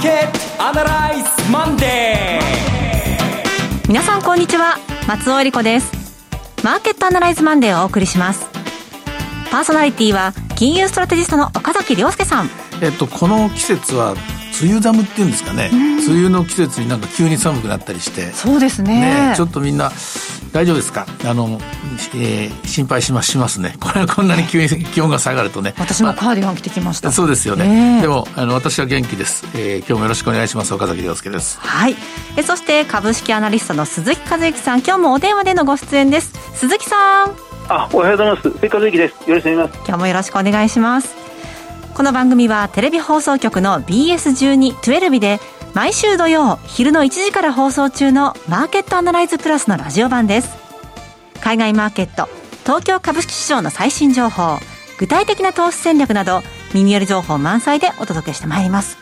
ーケットアナライズマンデー。皆さんこんにちは。松尾恵理子です。マーケットアナライズマンデーをお送りします。パーソナリティは金融ストラテジストの岡崎亮介さん。えっとこの季節は梅雨寒っていうんですかね、梅雨の季節になんか急に寒くなったりして。そうですね。ねちょっとみんな大丈夫ですか？あの、えー、心配しますしますね。これこんなに急に気温が下がるとね。私もカーディガン着てきました、そうですよね、えー、でもあの私は元気です、えー、今日もよろしくお願いします岡崎亮介です。はい。えそして株式アナリストの鈴木和之さん。今日もお電話でのご出演です。鈴木さん。あおはようございます。鈴木和之です。よろしくお願いします。今日もよろしくお願いしますこの番組はテレビ放送局の BS12-12 で毎週土曜昼の1時から放送中のマーケットアナライズプラスのラジオ版です。海外マーケット東京株式市場の最新情報具体的な投資戦略など耳寄り情報満載でお届けしてまいります。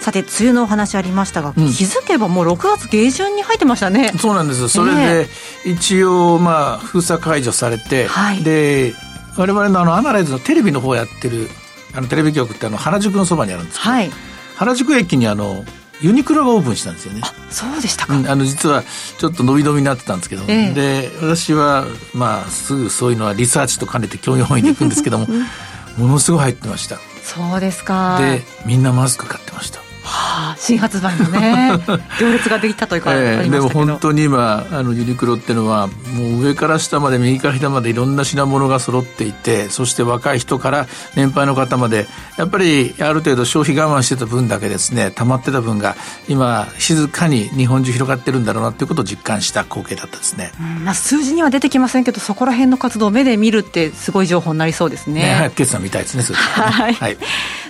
さて梅雨のお話ありましたが、うん、気づけばもう6月下旬に入ってましたね。そうなんですそれで一応まあ封鎖解除されて、はい、で我々のあのアナライズのテレビの方やってるあのテレビ局ってあの原宿のそばにあるんですけど、はい、原宿駅にあのユニクロがオープンしたんですよね。あ、そうでしたか。うん、あの実はちょっと伸び伸びになってたんですけど、えで私はまあすぐそういうのはリサーチと兼ねて興味本位で行くんですけども、ものすごい入ってました。そうですか。でみんなマスク買ってあ、新発売のね 行列ができたというか、えー、でも本当に今あのユニクロっていうのはもう上から下まで右から左までいろんな品物が揃っていてそして若い人から年配の方までやっぱりある程度消費我慢してた分だけですね溜まってた分が今静かに日本中広がってるんだろうなということを実感した光景だったですね、うん、まあ、数字には出てきませんけどそこら辺の活動を目で見るってすごい情報になりそうですね。ね早く決算見たいですね、ね、はい、はい。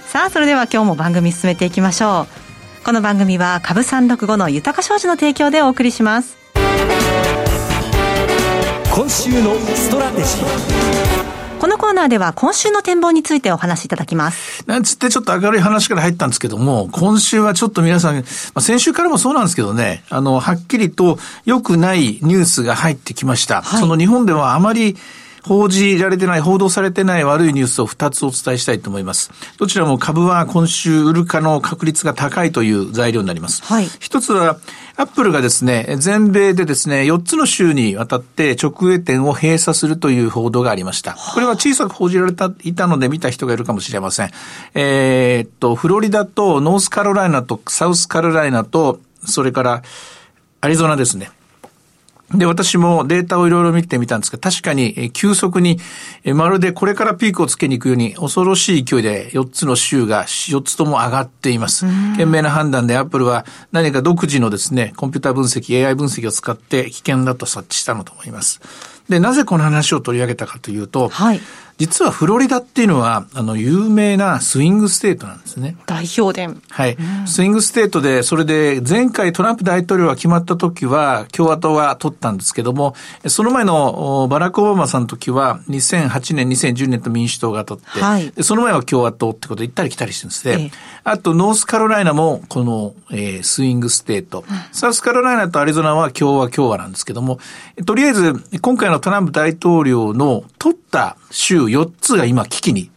さあそれでは今日も番組進めていきましょうこの番組は株三六五の豊か商事の提供でお送りします今週のストラテジーこのコーナーでは今週の展望についてお話しいただきます。なんつってちょっと明るい話から入ったんですけども、今週はちょっと皆さん、まあ、先週からもそうなんですけどね、あの、はっきりと良くないニュースが入ってきました。はい、その日本ではあまり報じられてない、報道されてない悪いニュースを2つお伝えしたいと思います。どちらも株は今週売るかの確率が高いという材料になります。はい。一つは、アップルがですね、全米でですね、4つの州にわたって直営店を閉鎖するという報道がありました。これは小さく報じられた、いたので見た人がいるかもしれません。えー、っと、フロリダとノースカロライナとサウスカロライナと、それからアリゾナですね。で、私もデータをいろいろ見てみたんですが、確かに急速に、まるでこれからピークをつけに行くように恐ろしい勢いで4つの州が4つとも上がっています。賢明な判断でアップルは何か独自のですね、コンピューター分析、AI 分析を使って危険だと察知したのと思います。で、なぜこの話を取り上げたかというと、はい、実はフロリダっていうのは、あの、有名なスイングステートなんですね。大票田。はい、うん。スイングステートで、それで前回トランプ大統領が決まった時は、共和党が取ったんですけども、その前のバラク・オバマさんの時は、2008年、2010年と民主党が取って、はい、その前は共和党ってことで行ったり来たりしてるんですね。ええ、あと、ノースカロライナも、この、えー、スイングステート。サウスカロライナとアリゾナは共和共和なんですけども、とりあえず、今回のトランプ大統領の取った州4つが今危機に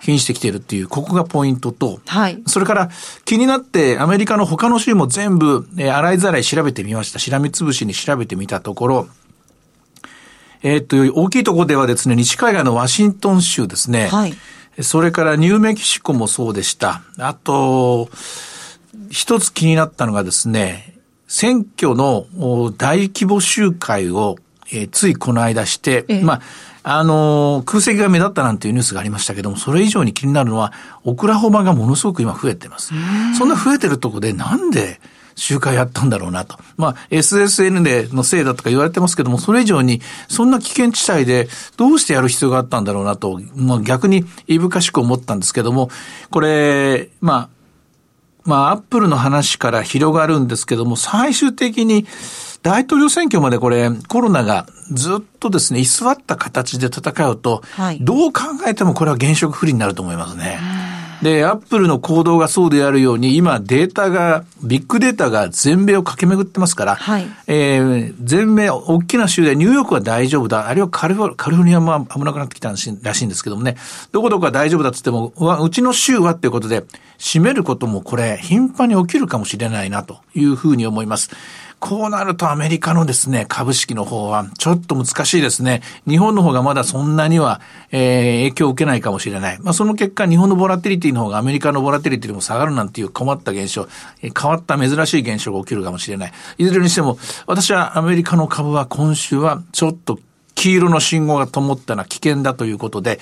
瀕してきているっていう、ここがポイントと、はい。それから気になってアメリカの他の州も全部、えー、洗いざらい調べてみました。しらみつぶしに調べてみたところ、えー、っと、大きいところではですね、西海岸のワシントン州ですね。はい。それからニューメキシコもそうでした。あと、一つ気になったのがですね、選挙の大規模集会を、えー、ついこの間して、ええ、まあ、あの、空席が目立ったなんていうニュースがありましたけども、それ以上に気になるのは、オクラホマがものすごく今増えてます。そんな増えてるとこでなんで集会やったんだろうなと。まあ、SSN でのせいだとか言われてますけども、それ以上に、そんな危険地帯でどうしてやる必要があったんだろうなと、まあ逆に言い深しく思ったんですけども、これ、まあ、まあ、アップルの話から広がるんですけども、最終的に、大統領選挙までこれ、コロナがずっとですね、居座った形で戦うと、はい、どう考えてもこれは現職不利になると思いますね。で、アップルの行動がそうであるように、今データが、ビッグデータが全米を駆け巡ってますから、はい、えー、全米、大きな州でニューヨークは大丈夫だ。あるいはカリフォルニアも危なくなってきたらしいんですけどもね、どこどこは大丈夫だっつっても、うちの州はっていうことで、閉めることもこれ、頻繁に起きるかもしれないなというふうに思います。こうなるとアメリカのですね、株式の方はちょっと難しいですね。日本の方がまだそんなには、えー、影響を受けないかもしれない。まあ、その結果、日本のボラティリティの方がアメリカのボラティリティでも下がるなんていう困った現象、変わった珍しい現象が起きるかもしれない。いずれにしても、私はアメリカの株は今週はちょっと黄色の信号が灯ったのは危険だということで、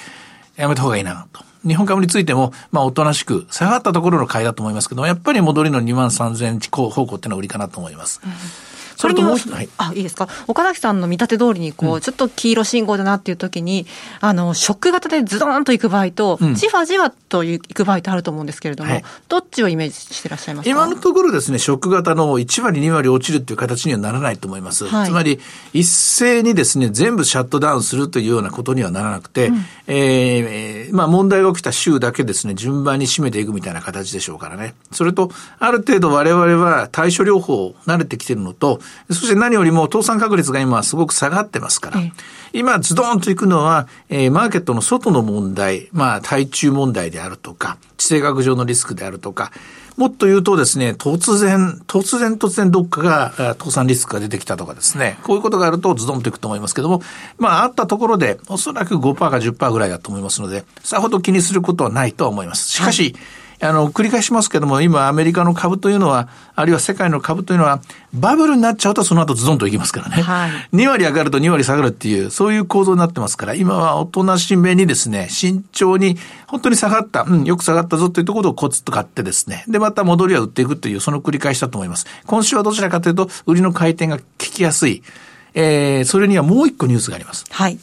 やめた方がいいなと。日本株についても、まあ、おとなしく、下がったところの買いだと思いますけど、やっぱり戻りの2万3000方向っていうのは売りかなと思います。うんそれともう一つ、はい、あ、いいですか？岡崎さんの見立て通りに、こう、うん、ちょっと黄色信号だなっていう時に、あの、ショック型でズドーンと行く場合と、うん、じわじわと行く場合ってあると思うんですけれども、はい、どっちをイメージしてらっしゃいますか？今のところですね、ショック型の1割、2割落ちるっていう形にはならないと思います。はい、つまり、一斉にですね、全部シャットダウンするというようなことにはならなくて、うん、えー、まあ問題が起きた週だけですね、順番に締めていくみたいな形でしょうからね。それと、ある程度我々は対処療法慣れてきてるのと、そして何よりも倒産確率が今すごく下がってますから、今ズドーンといくのは、えー、マーケットの外の問題、まあ、対中問題であるとか、地政学上のリスクであるとか、もっと言うとですね、突然、突然突然どっかが倒産リスクが出てきたとかですね、こういうことがあるとズドンといくと思いますけども、まああったところでおそらく5%か10%ぐらいだと思いますので、さほど気にすることはないとは思います。しかし、はいあの、繰り返しますけども、今アメリカの株というのは、あるいは世界の株というのは、バブルになっちゃうとその後ズドンといきますからね。はい、2割上がると2割下がるっていう、そういう構造になってますから、今はおとなしめにですね、慎重に、本当に下がった、うん、よく下がったぞというところをコツと買ってですね、で、また戻りは売っていくという、その繰り返しだと思います。今週はどちらかというと、売りの回転が効きやすい。えー、それにはもう一個ニュースがあります。はい。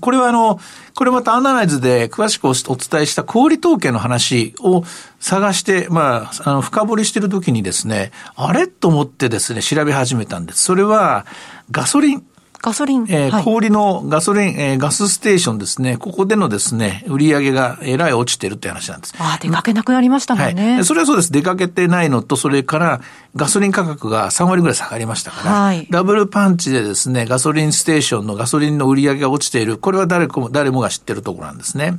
これはあの、これまたアナライズで詳しくお伝えした小売統計の話を探して、まあ、あの、深掘りしてるときにですね、あれ？と思ってですね、調べ始めたんです。それは、ガソリン。ガソリン。えー、はい、氷のガソリン、えー、ガスステーションですね。ここでのですね、売り上げがえらい落ちてるって話なんです。ああ、出かけなくなりましたもんね、はい。それはそうです。出かけてないのと、それからガソリン価格が3割ぐらい下がりましたから、はい、ダブルパンチでですね、ガソリンステーションのガソリンの売り上げが落ちている。これは誰も、誰もが知ってるところなんですね。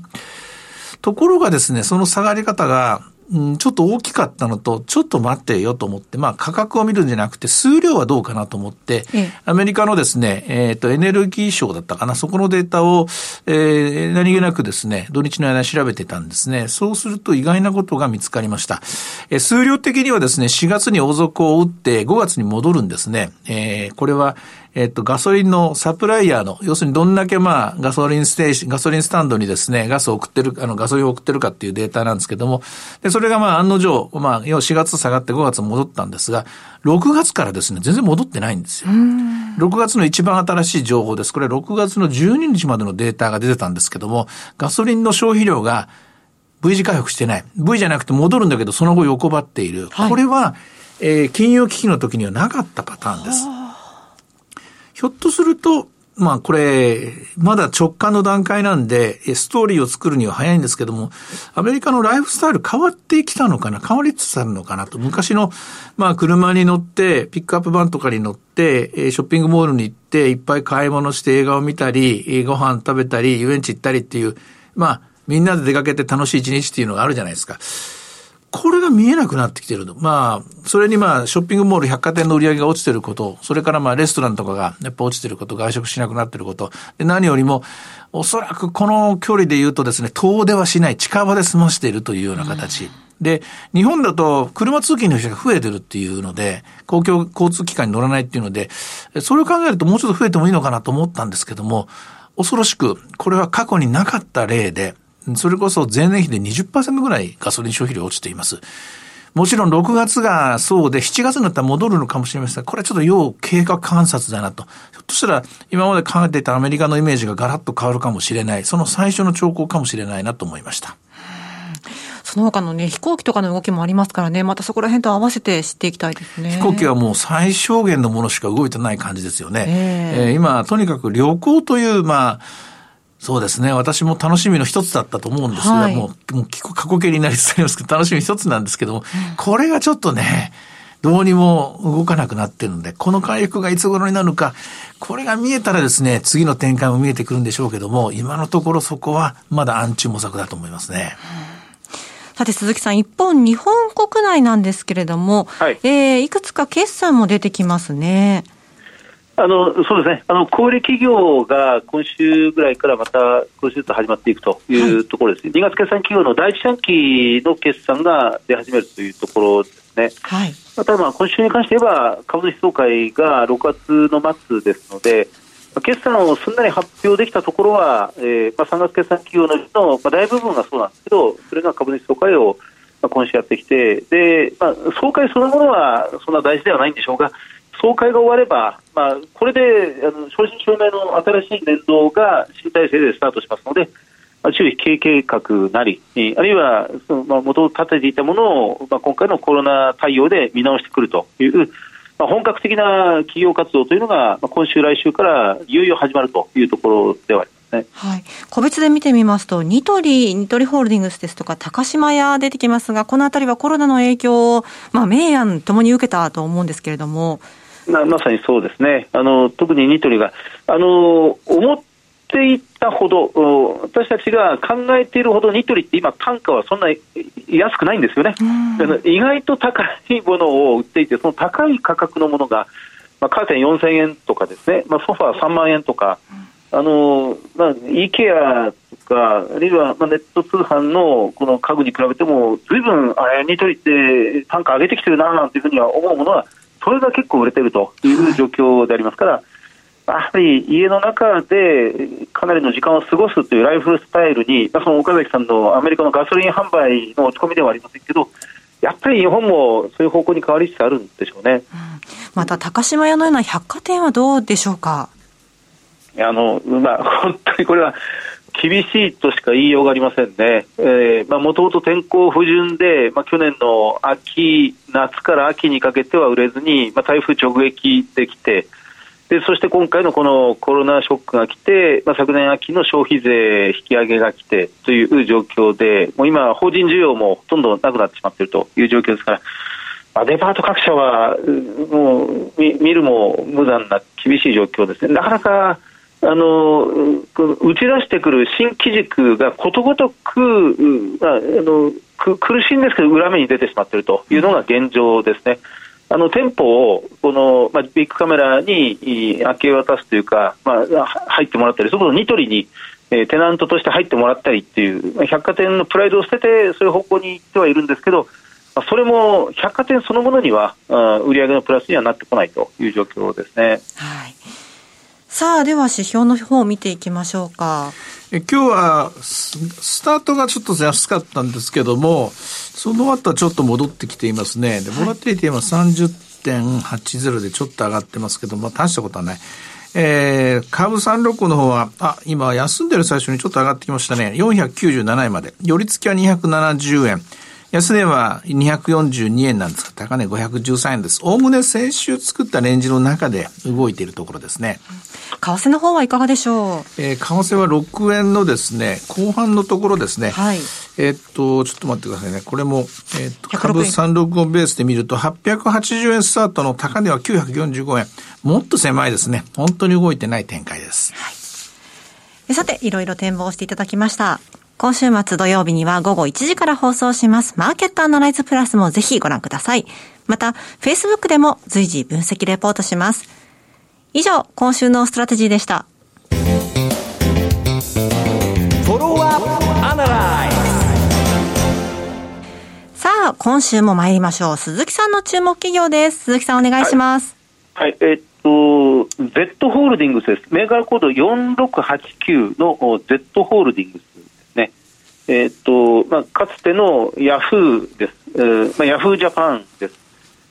ところがですね、その下がり方が、うん、ちょっと大きかったのと、ちょっと待ってよと思って、まあ価格を見るんじゃなくて、数量はどうかなと思って、ええ、アメリカのですね、えっ、ー、と、エネルギー省だったかな、そこのデータを、えー、何気なくですね、土日の間調べてたんですね。そうすると意外なことが見つかりました。えー、数量的にはですね、4月に大底を打って5月に戻るんですね。えー、これは、えっと、ガソリンのサプライヤーの、要するにどんだけまあ、ガソリンステーション、ガソリンスタンドにですね、ガスを送ってる、あの、ガソリンを送ってるかっていうデータなんですけども、で、それがまあ、案の定、まあ、要は4月下がって5月戻ったんですが、6月からですね、全然戻ってないんですよ。6月の一番新しい情報です。これ6月の12日までのデータが出てたんですけども、ガソリンの消費量が V 字回復してない。V じゃなくて戻るんだけど、その後横ばっている。はい、これは、えー、金融危機の時にはなかったパターンです。ひょっとすると、まあこれ、まだ直感の段階なんで、ストーリーを作るには早いんですけども、アメリカのライフスタイル変わってきたのかな？変わりつつあるのかなと。昔の、まあ車に乗って、ピックアップバンとかに乗って、ショッピングモールに行って、いっぱい買い物して映画を見たり、ご飯食べたり、遊園地行ったりっていう、まあ、みんなで出かけて楽しい一日っていうのがあるじゃないですか。これが見えなくなってきてると。まあ、それにまあ、ショッピングモール、百貨店の売り上げが落ちてること、それからまあ、レストランとかがやっぱ落ちてること、外食しなくなってること、で何よりも、おそらくこの距離で言うとですね、遠出はしない、近場で済ましているというような形。うん、で、日本だと車通勤の人が増えてるっていうので、公共交通機関に乗らないっていうので、それを考えるともうちょっと増えてもいいのかなと思ったんですけども、恐ろしく、これは過去になかった例で、それこそ前年比で20%ぐらいガソリン消費量落ちています。もちろん6月がそうで、7月になったら戻るのかもしれませんが、これはちょっと要経過観察だなと。ひょっとしたら、今まで考えていたアメリカのイメージがガラッと変わるかもしれない。その最初の兆候かもしれないなと思いました。その他のね、飛行機とかの動きもありますからね、またそこら辺と合わせて知っていきたいですね。飛行機はもう最小限のものしか動いてない感じですよね。えー、えー、今、とにかく旅行という、まあ、そうですね。私も楽しみの一つだったと思うんですが、はい、もう、もう過去形になりつつありますけど、楽しみ一つなんですけども、これがちょっとね、どうにも動かなくなってるので、この回復がいつ頃になるのか、これが見えたらですね、次の展開も見えてくるんでしょうけども、今のところそこはまだ暗中模索だと思いますね。さて鈴木さん、一方、日本国内なんですけれども、はい、えー、いくつか決算も出てきますね。あのそうですね。あの、小売企業が今週ぐらいからまた少しずつ始まっていくというところですね、はい、2月決算企業の第一四半期の決算が出始めるというところですね、はい、ただ、まあ、今週に関して言えば、株主総会が6月の末ですので、決算をすんなり発表できたところは、えーまあ、3月決算企業のの、まあ、大部分がそうなんですけど、それが株主総会を、まあ、今週やってきて、でまあ、総会そのものはそんな大事ではないんでしょうが、総会が終われば、まあ、これであの正真正銘の新しい年度が新体制でスタートしますので、まあ、中期経計画なり、あるいはその、まあ、元を立てていたものを、まあ、今回のコロナ対応で見直してくるという、まあ、本格的な企業活動というのが、まあ、今週、来週からいよいよ始まるというところではあります。ね、はい、個別で見てみますと、ニトリ、ニトリホールディングスですとか、高島屋出てきますが、このあたりはコロナの影響を、まあ、明暗ともに受けたと思うんですけれども。ままさにそうですね、あの特にニトリが、あの思っていたほど、私たちが考えているほどニトリって今、単価はそんな安くないんですよね、意外と高いものを売っていて、その高い価格のものが、まあ、カーテン4000円とかですね、まあ、ソファー3万円とか、あのまあ、IKEA とか、あるいは、まあ、ネット通販のこの家具に比べても、ずいぶん、あれ、ニトリって単価上げてきてるななんていうふうには思うものは、それが結構売れてるという状況でありますから、やはり家の中でかなりの時間を過ごすというライフスタイルに、その岡崎さんのアメリカのガソリン販売の落ち込みではありませんけど、やっぱり日本もそういう方向に変わりつつあるんでしょうね、うん、また高島屋のような百貨店はどうでしょうか？あのまあ、本当にこれは厳しいとしか言いようがありませんね、もともと天候不順で、まあ、去年の秋、夏から秋にかけては売れずに、まあ、台風直撃できてで、そして今回のこのコロナショックが来て、まあ、昨年秋の消費税引き上げが来てという状況で、もう今、法人需要もほとんどなくなってしまっているという状況ですから。デパート各社はもう見るも無残な厳しい状況ですね。なかなかあの打ち出してくる新機軸がことごとくあの苦しいんですけど裏目に出てしまっているというのが現状ですね。あの店舗をこの、まあ、ビッグカメラに明け渡すというか、まあ、入ってもらったり、そこのニトリに、えー、テナントとして入ってもらったりっていう、まあ、百貨店のプライドを捨てて、そういう方向に行ってはいるんですけど、まあ、それも百貨店そのものには、あ売上げのプラスにはなってこないという状況ですね。はいさあ、では指標の方を見ていきましょうか。え今日はスタートがちょっと安かったんですけども、その後はちょっと戻ってきていますね。で、ボラティリティは30.80でちょっと上がってますけど、まあ大したことはない。えー、株365の方は、あ、今休んでる最初にちょっと上がってきましたね。497円まで。寄り付きは270円。安値は242円なんですが、高値513円です。おおむね先週作ったレンジの中で動いているところですね。為替の方はいかがでしょう？えー、為替は6円のですね、後半のところですね。はい。えー、っと、ちょっと待ってくださいね。これも、えー、っと、株365ベースで見ると、880円スタートの高値は945円。もっと狭いですね。本当に動いてない展開です。はい。さて、いろいろ展望していただきました。今週末土曜日には午後1時から放送します。マーケットアナライズプラスもぜひご覧ください。また、Facebook でも随時分析レポートします。以上、今週のストラテジーでした。さあ、今週も参りましょう。鈴木さんの注目企業です。鈴木さんお願いします。はい、はい、え、っと、Z ホールディングスです。メーカーコード4689の Z ホールディングス。えー、っと、まあ、かつてのヤフーです。えー、まあ、ヤフージャパンです。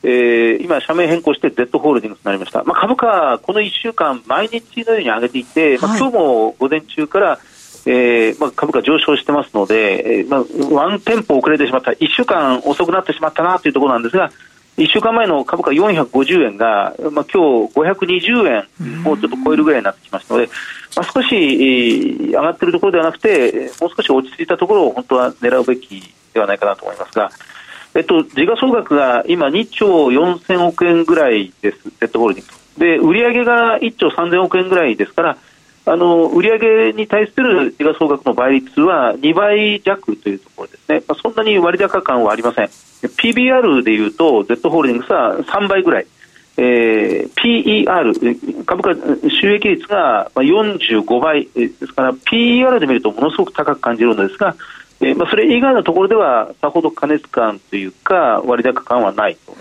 えー、今、社名変更して Z ホールディングスになりました。まあ、株価、この1週間、毎日のように上げていて、まあ、今日も午前中から、えーまあ、株価上昇してますので、えーまあ、ワンテンポ遅れてしまった、1週間遅くなってしまったなというところなんですが、1週間前の株価450円が、まあ今日520円をちょっと超えるぐらいになってきましたので、まあ、少し上がっているところではなくて、もう少し落ち着いたところを本当は狙うべきではないかなと思いますが、えっと、時価総額が今2兆4000億円ぐらいです、Z ホールディングス。で、売上が1兆3000億円ぐらいですから、あの売上に対する時価総額の倍率は2倍弱というところですね、まあ、そんなに割高感はありません、PBR でいうと、Z ホールディングスは3倍ぐらい、えー、PER、株価収益率が45倍。ですから、PER で見るとものすごく高く感じるのですが、えーまあ、それ以外のところではさほど過熱感というか割高感はないと、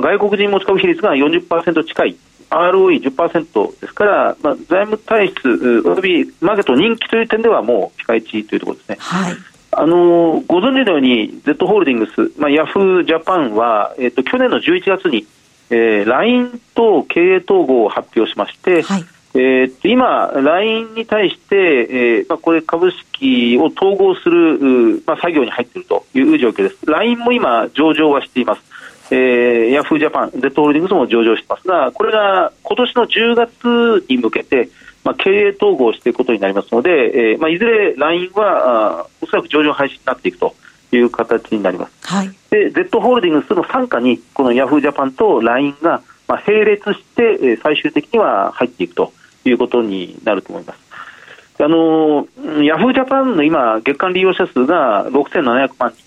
外国人持ち株比率が40%近い ROE10% ですから、まあ、財務体質およびマーケット人気という点ではもうピカイチというところですね。はいあのご存知のように Z ホールディングス、まあ、ヤフージャパンは、えーと、去年の11月に、えー、LINE と経営統合を発表しまして、はい、えー、今、LINE に対して、えーまあ、これ株式を統合する、まあ、作業に入っているという状況です。LINE も今、上場はしています。えー、ヤフージャパン、デッドホールディングスも上場してますが、これが今年の10月に向けて、まあ、経営統合していくことになりますので、えーまあ、いずれ LINE はあおそらく上場廃止になっていくという形になります。はい、で、Z ホールディングスの傘下に、このヤフージャパンと LINE が、まあ、並列して、えー、最終的には入っていくということになると思います。あのヤフージャパンの今、月間利用者数が6700万人。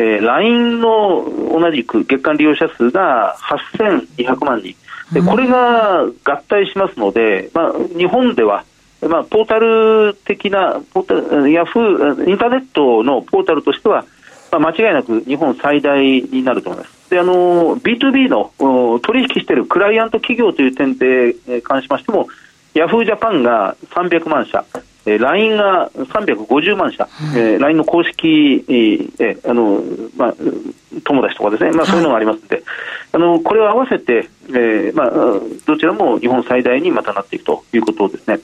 えー、LINE の同じく月間利用者数が8200万人、でこれが合体しますので、まあ、日本では、まあ、ポータル的なポータル、ヤフー、インターネットのポータルとしては、まあ、間違いなく日本最大になると思います。であの B2B の取引しているクライアント企業という点で関しましても、ヤフージャパンが300万社、えー、LINE が350万社、うん、えー、LINE の公式、えー、あのまあ、友達とかですね、まあ、そういうのがありますので、はい、あのこれを合わせて、えーまあ、どちらも日本最大にまたなっていくということですね。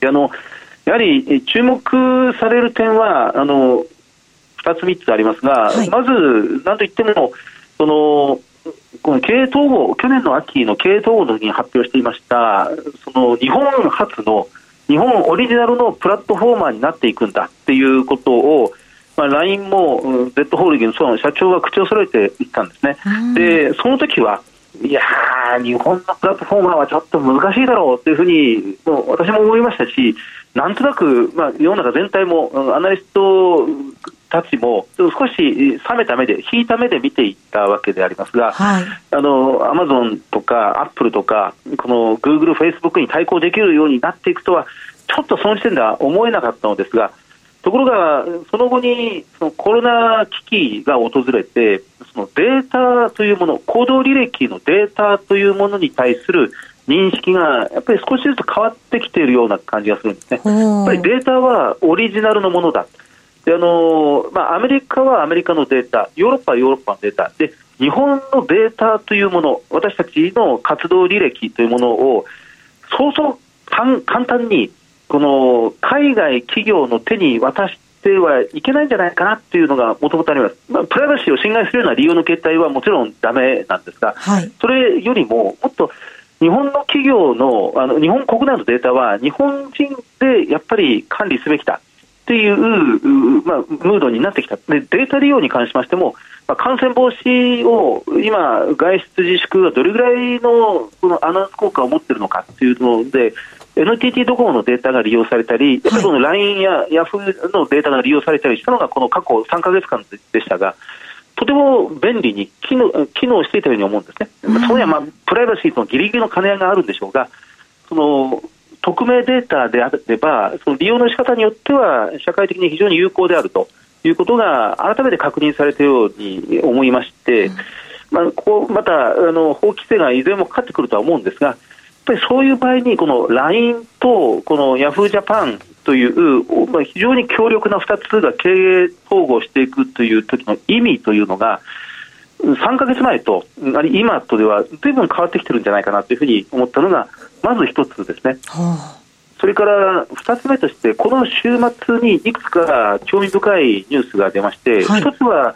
であのやはり注目される点はあの2つ、3つありますが、はい、まず、なんといっても、そのこの経営統合、去年の秋の経営統合の時に発表していました、その日本初の日本オリジナルのプラットフォーマーになっていくんだっていうことを、まあ、LINE も Z ホールディングスの社長が口を揃えて言ったんですね。で、その時はいやー、日本のプラットフォーマーはちょっと難しいだろうというふうに、もう私も思いましたし、なんとなく、まあ、世の中全体も、アナリストたちも少し冷めた目で、引いた目で見ていったわけでありますが、はい、あのアマゾンとかアップルとか、このグーグル、フェイスブックに対抗できるようになっていくとは、ちょっとその時点では思えなかったのですが、ところが、その後にそのコロナ危機が訪れて、そのデータというもの、行動履歴のデータというものに対する認識がやっぱり少しずつ変わってきているような感じがするんですね。やっぱりデータはオリジナルのものだ。であのまあ、アメリカはアメリカのデータ、ヨーロッパはヨーロッパのデータ、で日本のデータというもの、私たちの活動履歴というものを、そうそう簡単にこの海外企業の手に渡してはいけないんじゃないかなっていうのがもともとあります、まあ、プライバシーを侵害するような利用の形態はもちろんだめなんですが、はい、それよりももっと日本の企業のあの日本国内のデータは日本人でやっぱり管理すべきだっていう、まあ、ムードになってきた。で、データ利用に関しましても、まあ、感染防止を今、外出自粛がどれぐらいのこのアナウンス効果を持っているのかっていうので、NTT ドコモのデータが利用されたり、やっぱりこの LINE や Yahoo のデータが利用されたりしたのが、この過去3か月間でしたが、とても便利に機能機能していたように思うんですね。そこには、まあ、プライバシーとのギリギリの兼ね合いがあるんでしょうが、その匿名データであれば、その利用の仕方によっては、社会的に非常に有効であるということが、改めて確認されたように思いまして、まあ、こうまたあの法規制がいずれもかかってくるとは思うんですが、やっぱりそういう場合に、この LINE とこのヤフージャパンという、まあ、非常に強力な2つが経営統合していくという時の意味というのが、3か月前と、今とではずいぶん変わってきてるんじゃないかなというふうに思ったのが、まず一つですね。はあ、それから二つ目として、この週末にいくつか興味深いニュースが出まして、はい、一つは、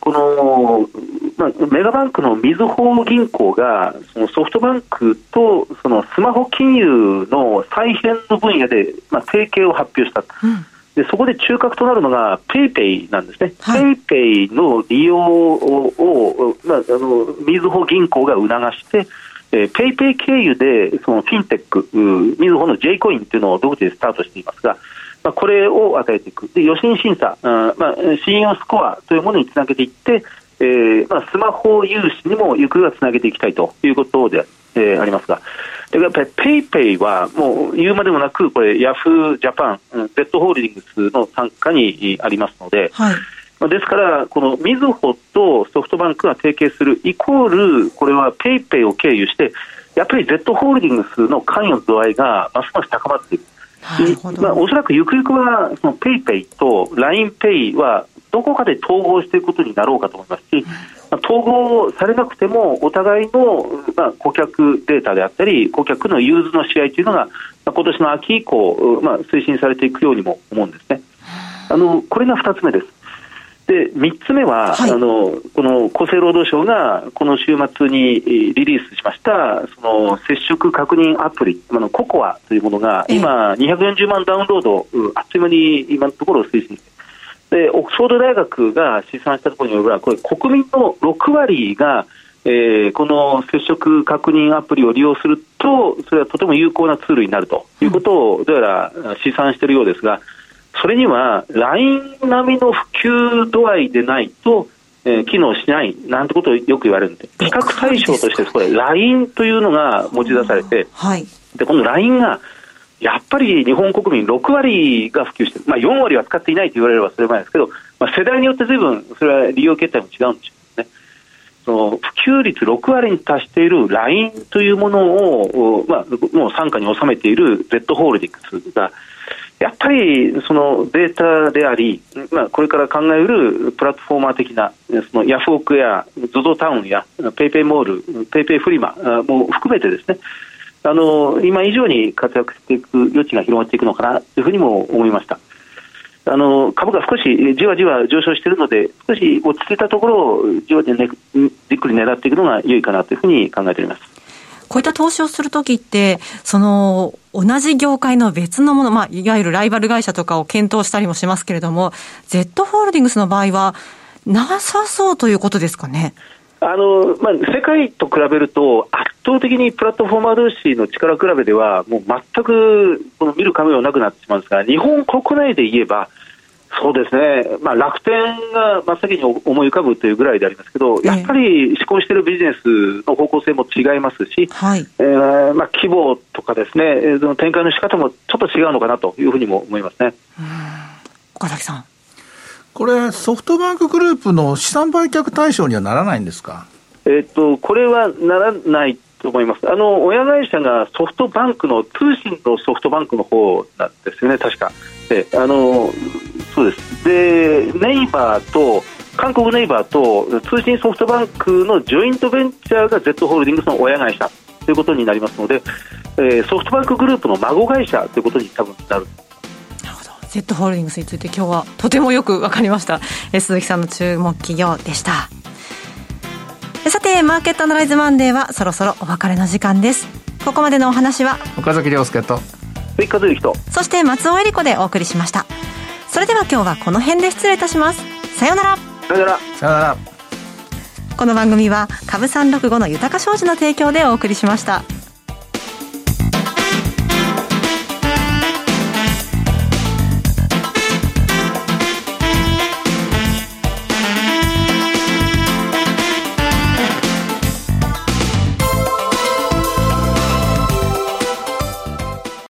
この、まあ、メガバンクのみずほ銀行がそのソフトバンクとそのスマホ金融の再編の分野で、まあ、提携を発表した、うん。でそこで中核となるのがペイペイなんですね、はい、ペイペイの利用を、まあ、あのみずほ銀行が促して、えー、ペイペイ経由でそのフィンテック、みずほの J コインっていうのを独自でスタートしていますが、まあ、これを与えていく、で与信審査、あまあ、信用スコアというものにつなげていって、えーまあ、スマホ融資にもゆくゆくはつなげていきたいということで、えー、ありますが、やっぱりペイペイはもう言うまでもなく、これ、ヤフージャパン、Z ホールディングスの傘下にありますので、はい。ですから、このみずほとソフトバンクが提携するイコール、これはペイペイを経由して、やっぱり Z ホールディングスの関与度合いがますます高まっている。まあ、おそらくゆくゆくは、そのペイペイと LINEPay はどこかで統合していくことになろうかと思いますし、まあ、統合されなくても、お互いの、まあ、顧客データであったり、顧客の融通の試合というのが、まあ、今年の秋以降、まあ、推進されていくようにも思うんですね。あのこれが2つ目です。で3つ目は、はい、あのこの厚生労働省がこの週末にリリースしましたその接触確認アプリ、あのココアというものが今、240万ダウンロード、あっという間に今のところ推進でオックスフォード大学が試算したところによればこれ国民の6割が、えー、この接触確認アプリを利用するとそれはとても有効なツールになるということをどうやら試算しているようですがそれには LINE 並みの普及度合いでないと、えー、機能しないなんてことをよく言われるんで。比較対象としてこれ LINE というのが持ち出されて、はい、でこの LINE がやっぱり日本国民6割が普及してる、まあ、4割は使っていないと言われればそれまでですけど、まあ、世代によってずいぶんそれは利用形態も違うんでしょうね。その普及率6割に達している LINE というものを、まあ、もう傘下に収めている Z ホールディングスが、やっぱりそのデータであり、まあ、これから考えうるプラットフォーマー的なそのヤフオクや ZOZO タウンや PayPay モール、PayPay フリマも含めてですね、あの今以上に活躍していく余地が広がっていくのかなというふうにも思いました。あの株が少しじわじわ上昇しているので、少し落ち着いたところをじわじわ、ね、じっくり狙っていくのが良いかなというふうに考えております。こういった投資をするときって、その、同じ業界の別のもの、まあ、いわゆるライバル会社とかを検討したりもしますけれども、Z ホールディングスの場合は、なさそうということですかね？あのまあ、世界と比べると、圧倒的にプラットフォーマー同士の力比べでは、もう全くこの見る影もなくなってしまうんですが、日本国内で言えば、そうですね、まあ、楽天が真っ先に思い浮かぶというぐらいでありますけど、やっぱり施行しているビジネスの方向性も違いますし、はい、えー、まあ、規模とかですね、その展開の仕方もちょっと違うのかなというふうにも思いますね。岡崎さんこれ、ソフトバンクグループの資産売却対象にはならないんですか、えっと、これはならないと思います。あの、親会社がソフトバンクの、通信のソフトバンクの方なんですよね、確か。え、あの、そうです。で、ネイバーと、韓国ネイバーと通信ソフトバンクのジョイントベンチャーが Z ホールディングスの親会社ということになりますので、えー、ソフトバンクグループの孫会社ということに多分なる。なるほど。Z ホールディングスについて今日はとてもよく分かりました。え鈴木さんの注目企業でした。さて、マーケットアナライズマンデーはそろそろお別れの時間です。ここまでのお話は岡崎亮介とそして松尾恵理子でお送りしました。それでは今日はこの辺で失礼いたします。さようなら。さようなら。さようなら。この番組は株三六五の豊か商事の提供でお送りしました。